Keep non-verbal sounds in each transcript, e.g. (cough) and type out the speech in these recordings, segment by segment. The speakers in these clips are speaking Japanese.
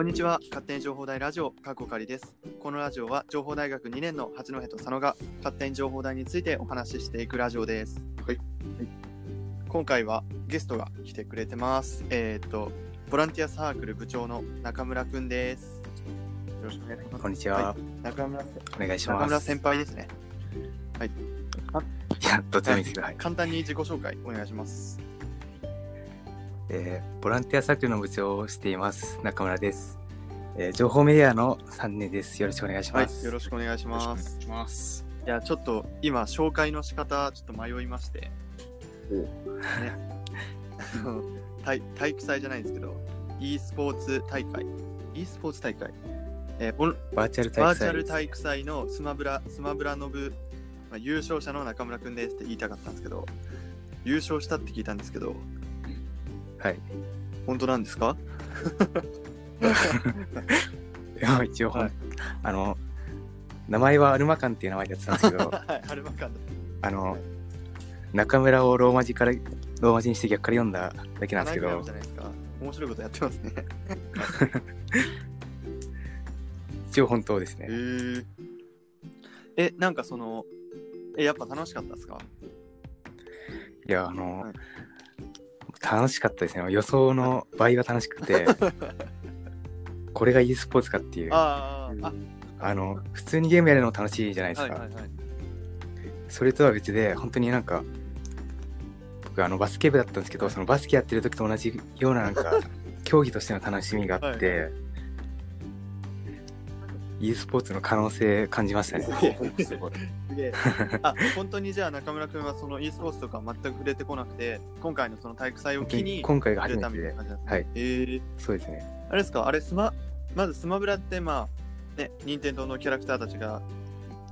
こんにちは。勝手に情報大ラジオかっこかりです。このラジオは情報大学2年の八戸と佐野が勝手に情報大についてお話ししていくラジオです。はい、今回はゲストが来てくれてます。えっ、とボランティアサークル部長の中村くんです。よろしくお願いします。こんにちは。は中村お願いし中村ます。先輩ですね。(laughs) いや、どっちでもいいですけど、はい。簡単に自己紹介お願いしますえーボランティアサークルの部長をしています。中村です。えー情報メディアの3年です。よろしくお願いしはいます。よろしくお願いしますします。いやちょっと今紹介の仕方ちょっと迷いましておねあの体体育祭じゃないんですけど e スポーツ大会 e スポーツ大会、えーオンバーチャル大会バーチャル体育祭のスマブラスマブラノブ、まあ、優勝者の中村くんですって言いたかったんですけど優勝したって聞いたんですけどはい。本当なんですか？(laughs) いや一応、はい。あの、名前はアルマカンっていう名前でやってたんですけど、(laughs) はいアルバカンあの、中村をローマ字から、ローマ字にして逆から読んだだけなんですけど。面白いことやってますね。(laughs) 一応本当ですへね。ー。えなんかそのえやっぱ楽しかったですか？いや、あの、はい楽しかったですね。予想の倍が楽しくて、(laughs) これが e スポーツかっていう。あーああの、普通にゲームやるの楽しいじゃないですか。はいはいはいそれとは別で、本当になんか、僕、あの、バスケ部だったんですけど、そのバスケやってる時と同じような、なんか、(laughs) 競技としての楽しみがあって、e スポーツの可能性感じましたね。すごい。すげえ。(laughs) あ、本当にじゃあ中村君はその e スポーツとか全く触れてこなくて、今回のその体育祭を機に (laughs) 今回が触初めてでれたみたいな、感じなんですね。はい。えー、そうですね。あれですか、あれスマ、まずスマブラってまあ、ね、任天堂のキャラクターたちが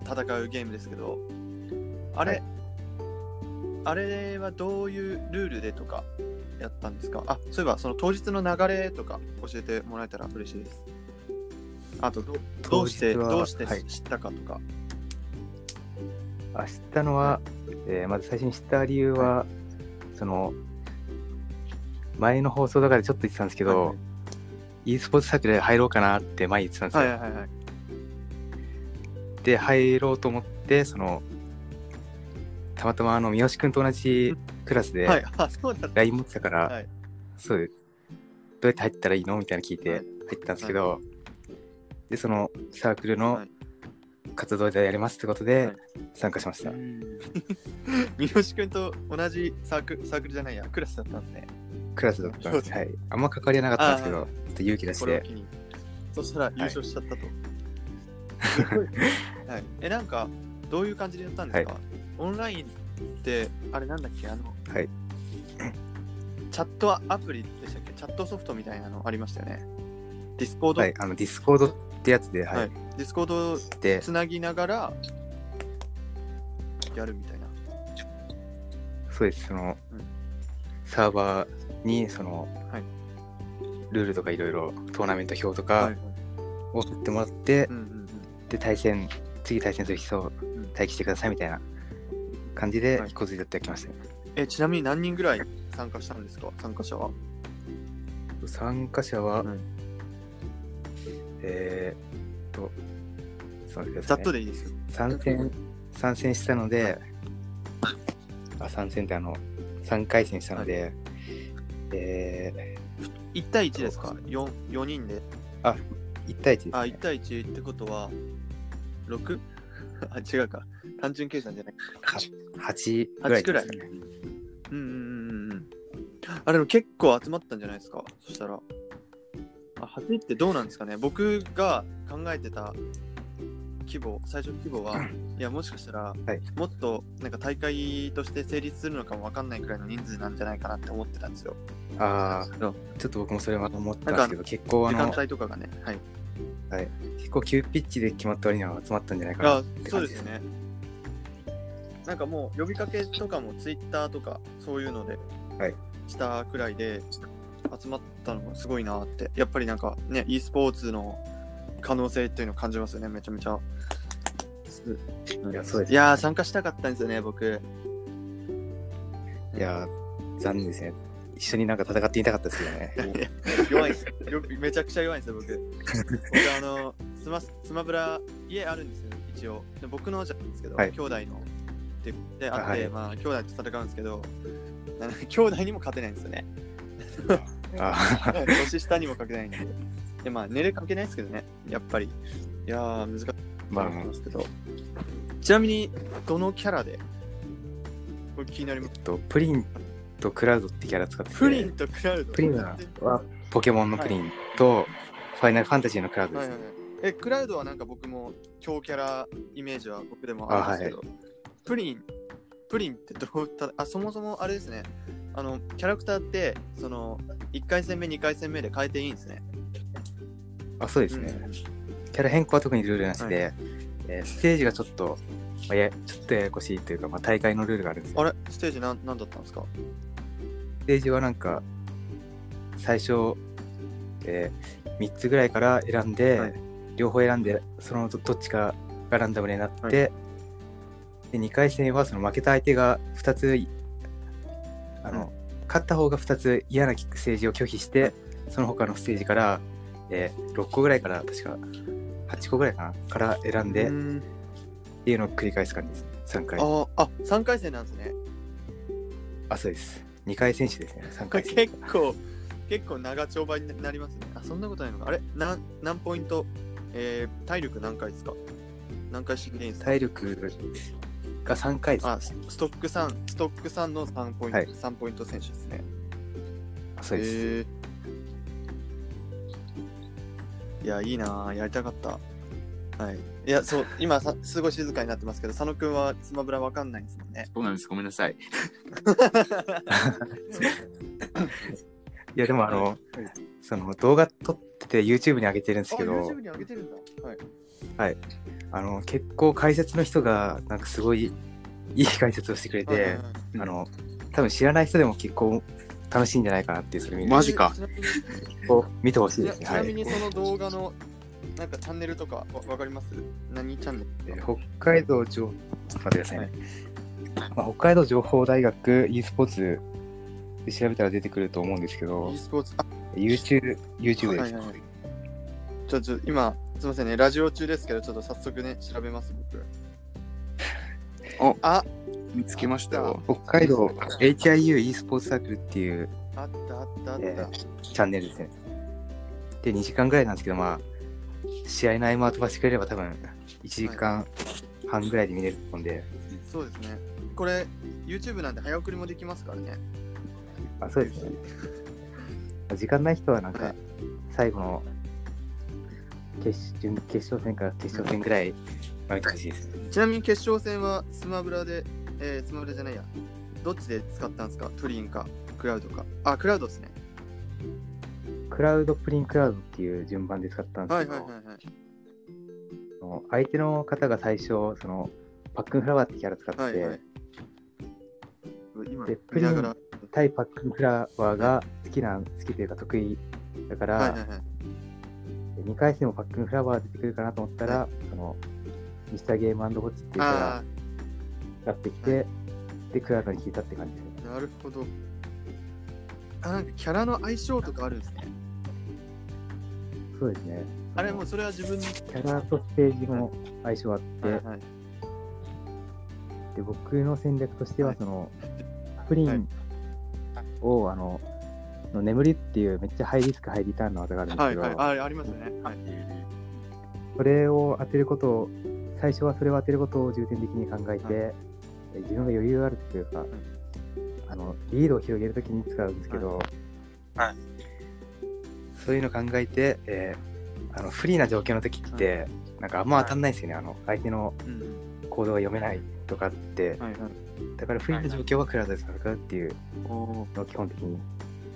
戦うゲームですけど、あれ、はいあれはどういうルールでとかやったんですか？あ、そういえばその当日の流れとか教えてもらえたら嬉しいです。あとど、どうして、どうしてはい。知ったかとか。あ知ったのは、えーまず最初に知った理由は、その、前の放送とかでちょっと言ってたんですけど、はい e スポーツサークルで入ろうかなって前言ってたんですよ。はいはいはいはい。で入ろうと思ってそのたまたまあの三好君と同じクラスで。LINE 持ってたから、はい。そうでどうやって入ったらいいのみたいなの聞いてはい。入ったんですけど、でそのサークルのはい。活動でやりますってことではい。参加しました、三好君と同じサークルサークルじゃないや、クラスだったんですね。クラスだったんです、はい、あんま関わりはなかったんですけどちょっと勇気出して。そしたら優勝しちゃったと。(laughs) はい、え、なんか、どういう感じでやったんですか、オンラインって、あれなんだっけ、あの、はい。チャットアプリでしたっけ？チャットソフトみたいなのありましたよね。ディスコード、はい。あのディスコードってやつで、はい。はい。ディスコードで。つなぎながらやるみたいな。そうです。その、うん。サーバーにその、はい。ルールとかいろいろトーナメント表とかはいはい。を取ってもらって、うんうんうん。で対戦次対戦する人をん。待機してくださいみたいな感じではい。一個ずつやってきましたね、え、ちなみに何人ぐらい参加したんですか？参加者は？参加者は、うんえーっとそうですねざっとでいいですよ。参戦参戦したので、あ参戦ってあの3回戦したので、え1対1ですか？4, ?4 人で？ー、1対1です、ね、あ、1対1ってことは、6? (laughs) あ、違うか。単純計算じゃない。8ぐらいですねうんうんうんうんうん。あ、でも結構集まったんじゃないですか？そしたら。あ、8ってどうなんですかね僕が考えてた規模、最初の規模は、(clears throat) いや、もしかしたら、はいもっとなんか大会として成立するのかもわかんないくらいの人数なんじゃないかなって思ってたんですよ。ああちょっと僕もそれは思ったんですけど結構あ時間の帯とかがね。はい。結構急ピッチで決まった割には集まったんじゃないかなあって感じですね。なんかもう呼びかけとかもツイッターとかそういうのではいしたくらいで集まったのがすごいなって。やっぱりなんかね、e スポーツの可能性っていうのを感じますよね、めちゃめちゃ。いやそうですいやー、参加したかったんですよね、僕。いやー残念ですね。一緒になんか戦ってみたかったですけどね。(laughs) 弱いです。よめちゃくちゃ弱いんですよ僕。僕あのスマスマブラ家あるんですよ一応。で僕のじゃないんですけど、はい。兄弟の。でであって、はいまあ兄弟と戦うんですけど兄弟にも勝てないんですよねあ (laughs) 年下にも勝てないんで。でまあ寝れかけないですけどね。やっぱり。いやー難しいまあと思いますけど、ちなみにどのキャラでこれ気になります？とプリンとクラウドってキャラ使ってて。プリンとクラウド？プリンははポケモンのプリンと、ファイナルファンタジーのクラウドです。ね。はいはいはい、え、クラウドはなんか僕も強キャライメージは僕でもあるんですけど、プリン、プリンってどうたあ、そもそもあれですね、あの、キャラクターって、その、1回戦目、2回戦目で変えていいんですね。あ、そうですね。キャラ変更は特にルールなしで、はえーステージがちょっと、まあ、やちょっとややこしいというか、まあ、大会のルールがあるんですよ。あれ？ステージなんなんだったんですか？ステージはなんか、最初、え3つぐらいから選んで、はい両方選んで、そのどどっちかがランダムになって、はいで2回戦はその負けた相手が2つ、勝った方が2つ嫌なステージを拒否して、その他のステージから、えー6個ぐらいから、確か8個ぐらいかな、から選んで、っていうのを繰り返す感じです。3回。ああ、3回戦なんですね。あ、そうです。2回戦士ですね、3これ回戦。結構、結構長丁場になりますね。あ、そんなことないのか。あれ？なん何ポイント？えー、体力何回ですか？何回してきていですか体力が3回です。あ、スストック3、ストック3の3ポイント、はい3ポイント選手ですね。そうです。へーいや、いいなぁやりたかった。はい。いや、そう、今さ、すごい静かになってますけど、佐野くんはスマブラわかんないんですもんね。そうなんです。ごめんなさい。いや、でもあの、その動画撮ってて YouTube に上げてるんですけあ、ど、YouTube に上げてるんだ。はい。あの、結構解説の人が、なんかすごいいい解説をしてくれて、あの、多分知らない人でも結構楽しいんじゃないかなっていう、それマジか見てほしいですね。は。ちないみにその動画の、なんかチャンネルとかわわかります？何チャンネルえー北海道情、ちょっと待ってくださいね。まあ、北海道情報大学 e スポーツで調べたら出てくると思うんですけど e、スポーツ、あ、YouTube, YouTube です。はいはいはい。ちょ、ちょ、今、すみませんね、ラジオ中ですけど、ちょっと早速ね、調べます、僕。(laughs) おあ、見つけましたよ。北海道 HIU e スポーツサークルっていうあったあったあった。えーチャンネルですね。で、2時間ぐらいなんですけど、まあ、試合の合間を飛ばしてくれれば多分1時間半ぐらいで見れると思うんで、そうですね。これ、YouTube なんで早送りもできますからね。あそうですね。時間ない人はなんかはい、最後の決準決勝戦から決勝戦ぐらいしいですね。ちなみに決勝戦はスマブラで、えー、スマブラじゃないや。どっちで使ったんですか？プリンか、クラウドか？あ、クラウドですね。クラウドプリンクラウドっていう順番で使ったんですけど、はいはいはいはい。相手の方が最初、そのパックンフラワーってキャラ使ってて、はいはい。今で、見ながら。対パックンフラワーが好きな、好きというか得意だから、はいはいはい。2回戦もパックンフラワー出てくるかなと思ったら、そのミスターゲームウォッチっていうキャあラ使ってきて、で、クラウドに引いたって感じですなるほど。あ、なんかキャラの相性とかあるんですね。そうですね。あれもうそそれは自分キャラとステージも相性あって、はいはい。で僕の戦略としてははいその、プリンを、あのの眠りっていうめっちゃハイリスクハイリターンの技があるんですけど、はいはい。あ、ありますよね。はい。それを当てることを最初はそれを当てることを重点的に考えて、はえ自分が余裕があるというか、あのリードを広げるときに使うんですけど、はい。そういうの考えて、えーあのフリーな状況の時って、なんかあんま当たんないですよね、あの相手のうん。行動が読めないとかって、はいはい。だからフリーな状況はクラウドで戦うっていうのを基本的に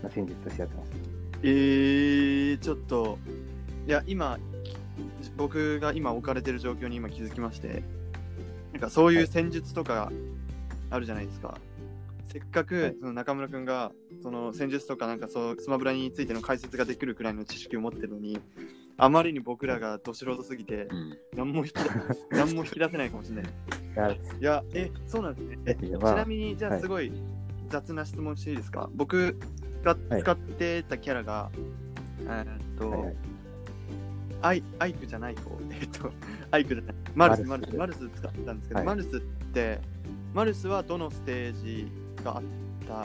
な戦術としてやってます。えー、ちょっと、いや、今、僕が今置かれてる状況に今気づきまして、なんかそういう戦術とかあるじゃないですか。せっかはいくその中村くんがその戦術とかなんかそうスマブラについての解説ができるくらいの知識を持ってるのに、あまりに僕らがど素人すぎてうん。何も引き出 (laughs) 何も引き出せないかもしれない。いやえ、そうなんですね。えちまあなみに、じゃはいあすごい雑な質問していいですか、僕、使ってたキャラが、えーっと、はいはい。アイアイクじゃない方、(laughs) えっと、アイクじゃない、マルス、ママルスマルス使ってたんですけど、はい。マルスって、マルスはどのステージがあっ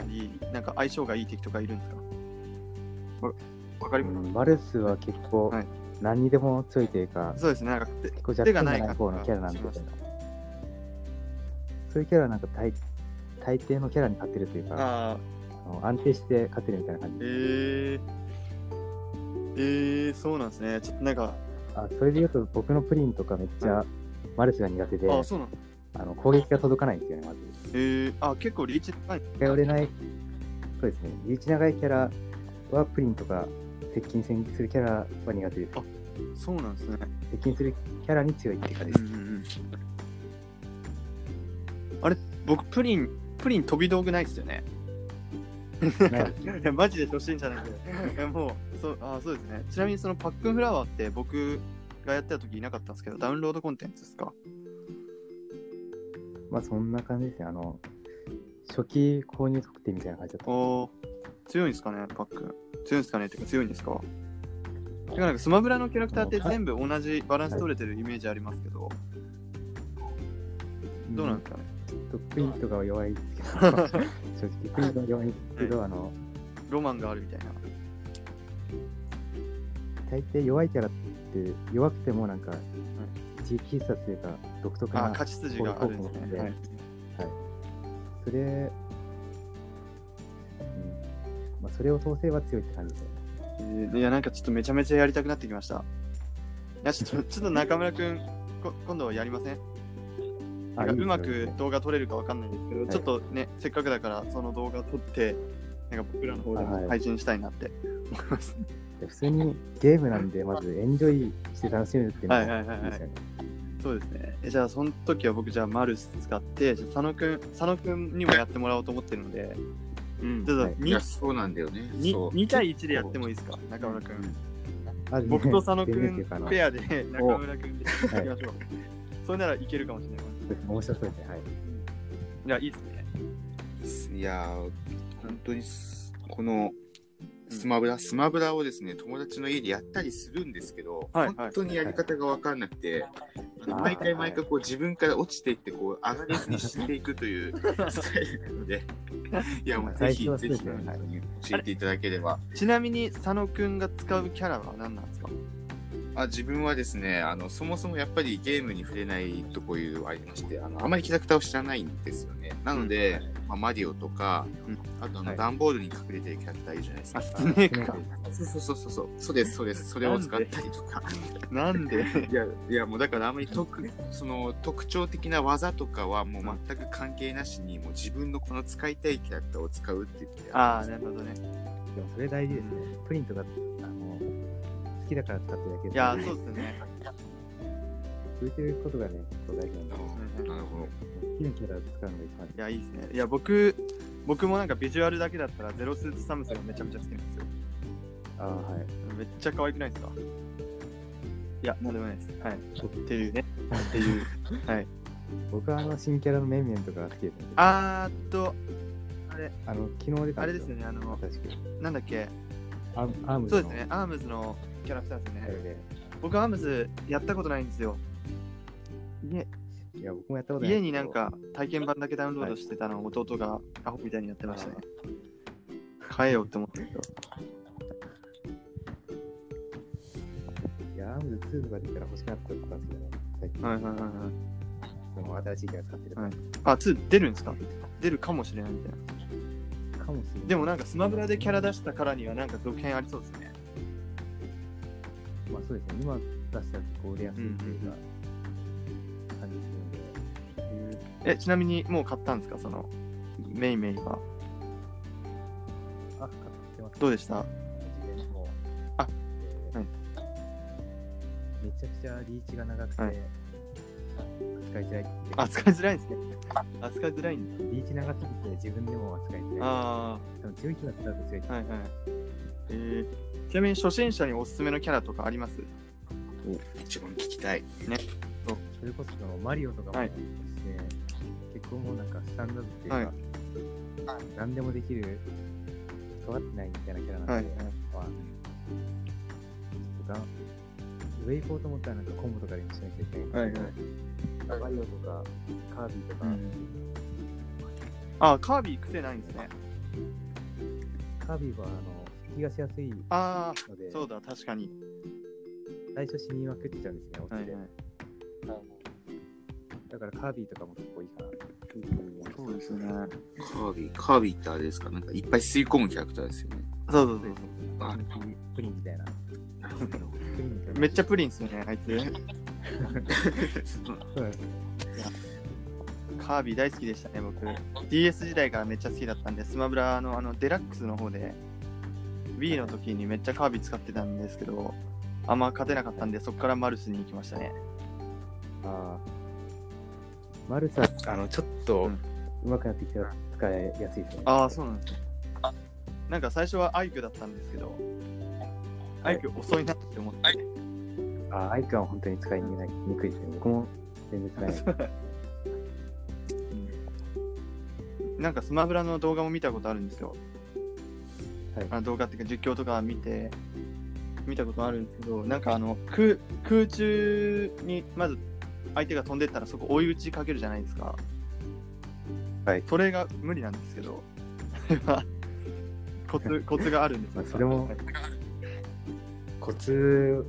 たり、なんか相性がいい敵とかいるんですか？わわかります、うんマルスは結構はい。何にでも強いというか、そうですね、なんか、て結構弱手がないい方のキャラなんで。しましたそういうキャラはなんか大大抵のキャラに勝てるというか、あの安定して勝てるみたいな感じえー、えー、そうなんですね。ちょっとなんか、あそれで言うと僕のプリンとかめっちゃマルスが苦手で、あそうなのあの攻撃が届かないんですよね、まず。えー、あ、結構リーチ高い。近寄れない、そうですね、リーチ長いキャラはプリンとか接近戦するキャラは苦手です。そうなんですね。接近するキャラに強いっていうかですうん。うんうんあれ、僕、プリン、プリン飛び道具ないっすよね。(laughs) マジで初心者なんで。もう、そう、あ、そうですね。ちなみにそのパックンフラワーって僕がやってた時いなかったんですけど、ダウンロードコンテンツですか？まあそんな感じですね。あの、初期購入特典みたいな感じだった。おー強いんですかね、パックン。強いんですかねってか強いんですか？てかなんかスマブラのキャラクターって全部同じバランス取れてるイメージありますけど、どうなんですかね？ちょっとプリンとかは弱いですけど、(laughs) 正直プリントは弱いんですけど、あの、ロマンがあるみたいな。大抵弱いキャラって弱くてもなんか、一撃必殺というか独特あ、な、勝ち筋があるんですね。はい、それ、うん、まあそれを通せば強いって感じで。えーいや、なんかちょっとめちゃめちゃやりたくなってきました。いや、ちょっと、ちょっと中村くん、こ今度やりません？うまく動画撮れるかわかんないですけど、いちょっとね、せっかくだからその動画撮って、なんか僕らの方ではいも配信したいなって思います。で普通にゲームなんで、まずエンジョイして楽しめるっていうのはいはいはいはいがいいですよね。そうですね。えじゃあ、その時は僕、じゃあ、マルス使って、じゃあ佐野くん、佐野くんにもやってもらおうと思ってるので、うんちょっはいといや、2, そうなんだよね。そう2対1でやってもいいですか、中村くん。あ僕と佐野くんペアで中村くんでやっていきましょう。それならいけるかもしれない。面白そうですね。はい。いや、いいですね。いやー、本当にす、この、スマブラ、スマブラをですね、友達の家でやったりするんですけど、はいはい本当にやり方が分かんなくて、あのはい毎回毎回こう自分から落ちていって、こう上がれずに死んでいくという (laughs) スタイルなので、いや、もうぜひ、ぜひ、教えていただければ。ちなみに佐野くんが使うキャラは何なんですか？あ自分はですねあの、そもそもやっぱりゲームに触れないとこいうありまして、あのあまりキャラクターを知らないんですよね。なので、まあ、マリオとか、うんあとあの、はい段ボールに隠れてるキャラクターいるじゃないですか。あ、スネークか。そうそうそうそうそう、です、そうです、(laughs) それを使ったりとか。なんで？(laughs) (laughs) いや、いや、もうだからあんまり特、その特徴的な技とかはもう全く関係なしに、もう自分のこの使いたいキャラクターを使うって言ってああ、なるほどね。でもそれ大事ですね。プリンとか、あの、好きだから使ってるだけで。いやー、そうですね。浮いてることがね、結構大事なんで、なるほど。好きなキャラを使うのが一番いや、いいですね。いや、僕、僕もなんかビジュアルだけだったらゼロスーツサムスがめちゃめちゃ好きなんですよ。ああ、はい。めっちゃ可愛くないですか？いや、なんでもないです。はい。っていうね。っていう。はい。僕はあの新キャラのメンメンとかが好きですね。あーっと、あれ、あの、昨日出たんあれですよね、あの、確かなんだっけ、アームズのそうですね、アームズのキャラクターですよね。僕、アームズやったことないんですよ。家いや、僕もやったことない家になんか体験版だけダウンロードしてたのを弟がアホみたいにやってましたね。買えよって思ったけど。いや、アームズ2とか出たら欲しくなったんですけどね。最近、はいはいはいはい。その新しいキャラ使ってるはいあ、2出るんですか？出るかもしれないみたいな。かもしれない。でもなんかスマブラでキャラ出したからにはなんか続編ありそうですね。まあそうですね、今出したら結構売れやすいっていうか、感じするので、え、ちなみにもう買ったんですか？その、メイメイは。あ、買ってます。どうでした？あえーはいめちゃくちゃリーチが長くて、はい扱いづらい扱いづらいんですね。扱いづらいんだ。リーチ長すぎて自分でも扱いづらい。あ多分強い人だったら強いはいはい。えー、ちなみに初心者におすすめのキャラとかあります？一番聞きたい。それこそマリオとかも、はい結構もうなんかスタンダードっていうか、はい何でもできる尖ってないみたいなキャラなんで、はいまあ、ちょっとがウェイポーと思ったらなんかコンボとかで一緒にしなきゃいけないんですけど、バイオとかカービィとか、あ、カービィ癖ないんですね。カービィはあの復帰がしやすいのあであ、そうだ、確かに。最初死にまくっちゃうんですね、落ちてはいはい。だからカービィとかも結構いいかなそうですね。カービィ、カービィってあれですか？なんかいっぱい吸い込むキャラクターですよね。そうそうそうあプリンみたいな。プリンみたいなめっちゃプリンっすよね、あいつ。カービィ大好きでしたね、僕。DS 時代からめっちゃ好きだったんで、スマブラのあのデラックスの方で、Wii の時にめっちゃカービィ使ってたんですけど、あんま勝てなかったんで、そこからマルスに行きましたね。あーマルサ、あの、ちょっとうん上手くなってきたら使いやすいですね。ああ、そうなんですね。なんか最初はアイクだったんですけど、アイク遅いなって思って、あーアイカンは本当に使いにくいですね。僕も全然使えない。(laughs) なんかスマブラの動画も見たことあるんですよ。はいあ動画っていうか実況とか見て、見たことあるんですけど、なんかあの空空中にまず相手が飛んでったらそこ追い打ちかけるじゃないですか。はいそれが無理なんですけど、それはコツコツがあるんですよまあそれもコツ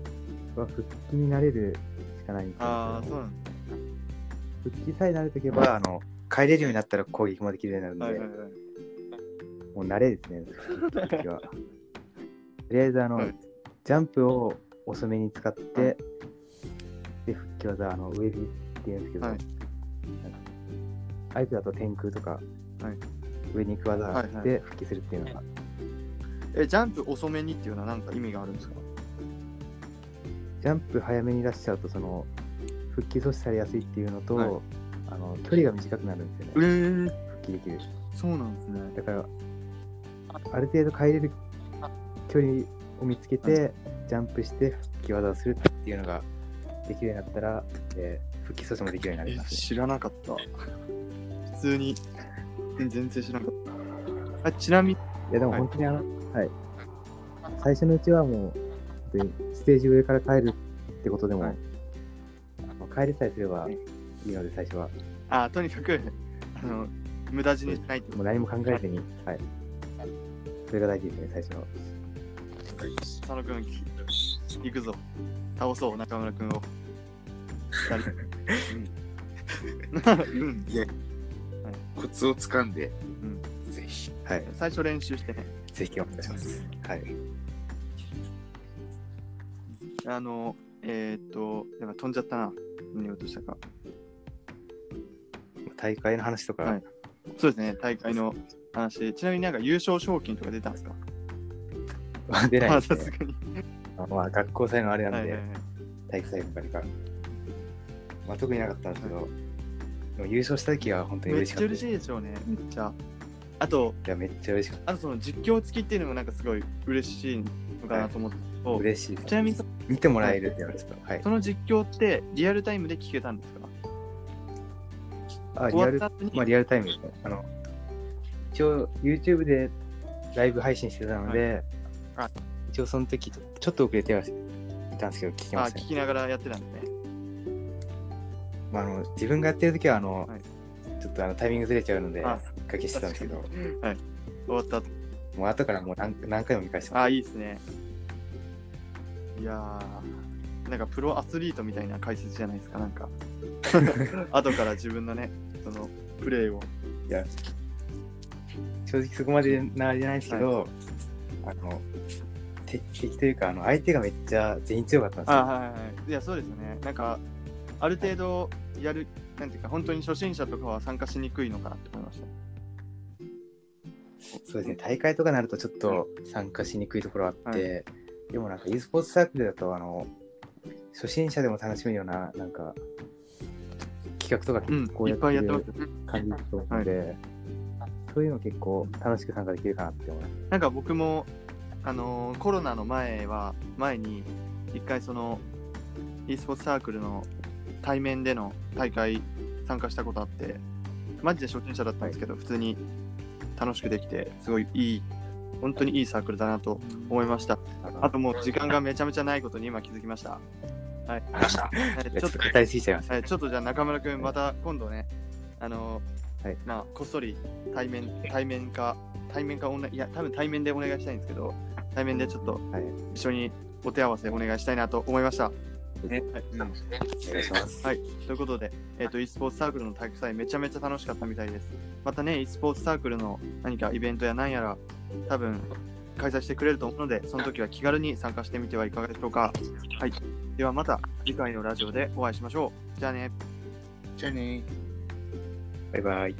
は復帰になれるしかないんですけどああ、そうなんで復帰さえ慣れておけば、あの、帰れるようになったら攻撃もできるようになるす。ので、はいはいはい。もう慣れですね、復帰は。(laughs) とりあえず、あの、はい。ジャンプを遅めに使って、で、復帰技、あの、ウェビーっていうんですけど、はい。相手だと天空とか、はい。上に行く技があっはいはて復帰するっていうのが、え、ジャンプ遅めにっていうのは何か意味があるんですか？ジャンプ早めに出しちゃうと、その、復帰阻止されやすいっていうのと、はいあの距離が短くなるんですよえね、ー、復帰できる。そうなんですね。だから、ある程度帰れる距離を見つけて、ジャンプして復帰技をするっていうのができるようになったら、えー復帰阻止もできるようになりえます、ね。知らなかった。普通に、全然知らなかった。あちなみに、いや、でもはい本当にあの、はい。最初のうちはもう、本当にステージ上から帰るってことでも、はいあの帰れさえすればいいので、最初は。あとにかく、あの、無駄死にしないってこもう何も考えずに、はい。それが大事ですね、最初の。と。佐野くん、行くぞ。倒そう、中村くんを。二人 (laughs) うん。いや、コツをつかんで、うんぜひ。はい。最初練習してね。ぜひお願いします。はい。あの、えーっと、なんか飛んじゃったな。何を落としたか。大会の話とか、はいそうですね、大会の話。ちなみになんか優勝賞金とか出たんですか？出ないですね。あさすがに。あまあ、学校祭のあれなんで、はいはいはい体育祭とかにか。まあ、特になかったんですけど、でも優勝した時は本当にめっちゃ嬉しかったです。い嬉しいでしょうね、めっちゃ。あと、や、めっちゃ嬉しかっあとその実況付きっていうのもなんかすごい嬉しいのかなと思って、た。嬉しいちなみにそ見てもらえるっていうのはちょっと、はい。その実況ってリアルタイムで聞けたんですか？あ、終リアルまあ、リアルタイムですね。あの、一応、YouTube でライブ配信してたので、はい一応その時、ちょっと遅れてはいたんですけど、聞きあましたね。聞きながらやってたんですね。まあ、あの自分がやってる時は、あの、はいちょっとあのタイミングずれちゃうので、かけしてたんですけど、はい。終わった後。もう後からもう何何回も見返してまあ、いいですね。いやー、なんかプロアスリートみたいな解説じゃないですか、なんか。(laughs) 後から自分のね、そのプレーを。す。いや、正直そこまでなあれじゃないですけど、あの、て敵というか、あの相手がめっちゃ全員強かったんですよ。あはいはいはい。いや、そうですよね。なんか、ある程度やる、なんていうか、本当に初心者とかは参加しにくいのかなって思いました。そうですね、大会とかになるとちょっと参加しにくいところあって、でもなんか e スポーツサークルだと、あの、初心者でも楽しめるような、なんか、企画とかうん、結構やってまする。感じだと思うので、そういうの結構楽しく参加できるかなって思います。なんか僕も、あのーコロナの前は、前に、一回その、e スポーツサークルの対面での大会参加したことあって、マジで初心者だったんですけど、普通に楽しくできて、すごいいい本当にいいサークルだなと思いました。あともう時間がめちゃめちゃないことに今気づきました。はい。はいちょっとちょっと語りすぎちゃいます。はい、ちょっとじゃあ中村君、また今度ね、あのはいまあ、こっそり対面、対面か、対面かオンライン、いや、多分対面でお願いしたいんですけど、対面でちょっとはい。一緒にお手合わせお願いしたいなと思いました。ねはいうんお願いします。はい、ということで、えっ、と、e スポーツサークルの体育祭めちゃめちゃ楽しかったみたいです。またね、e スポーツサークルの何かイベントや何やら、多分開催してくれると思うので、その時は気軽に参加してみてはいかがでしょうか。はい。ではまた次回のラジオでお会いしましょう。じゃあね。じゃあね。バイバイ。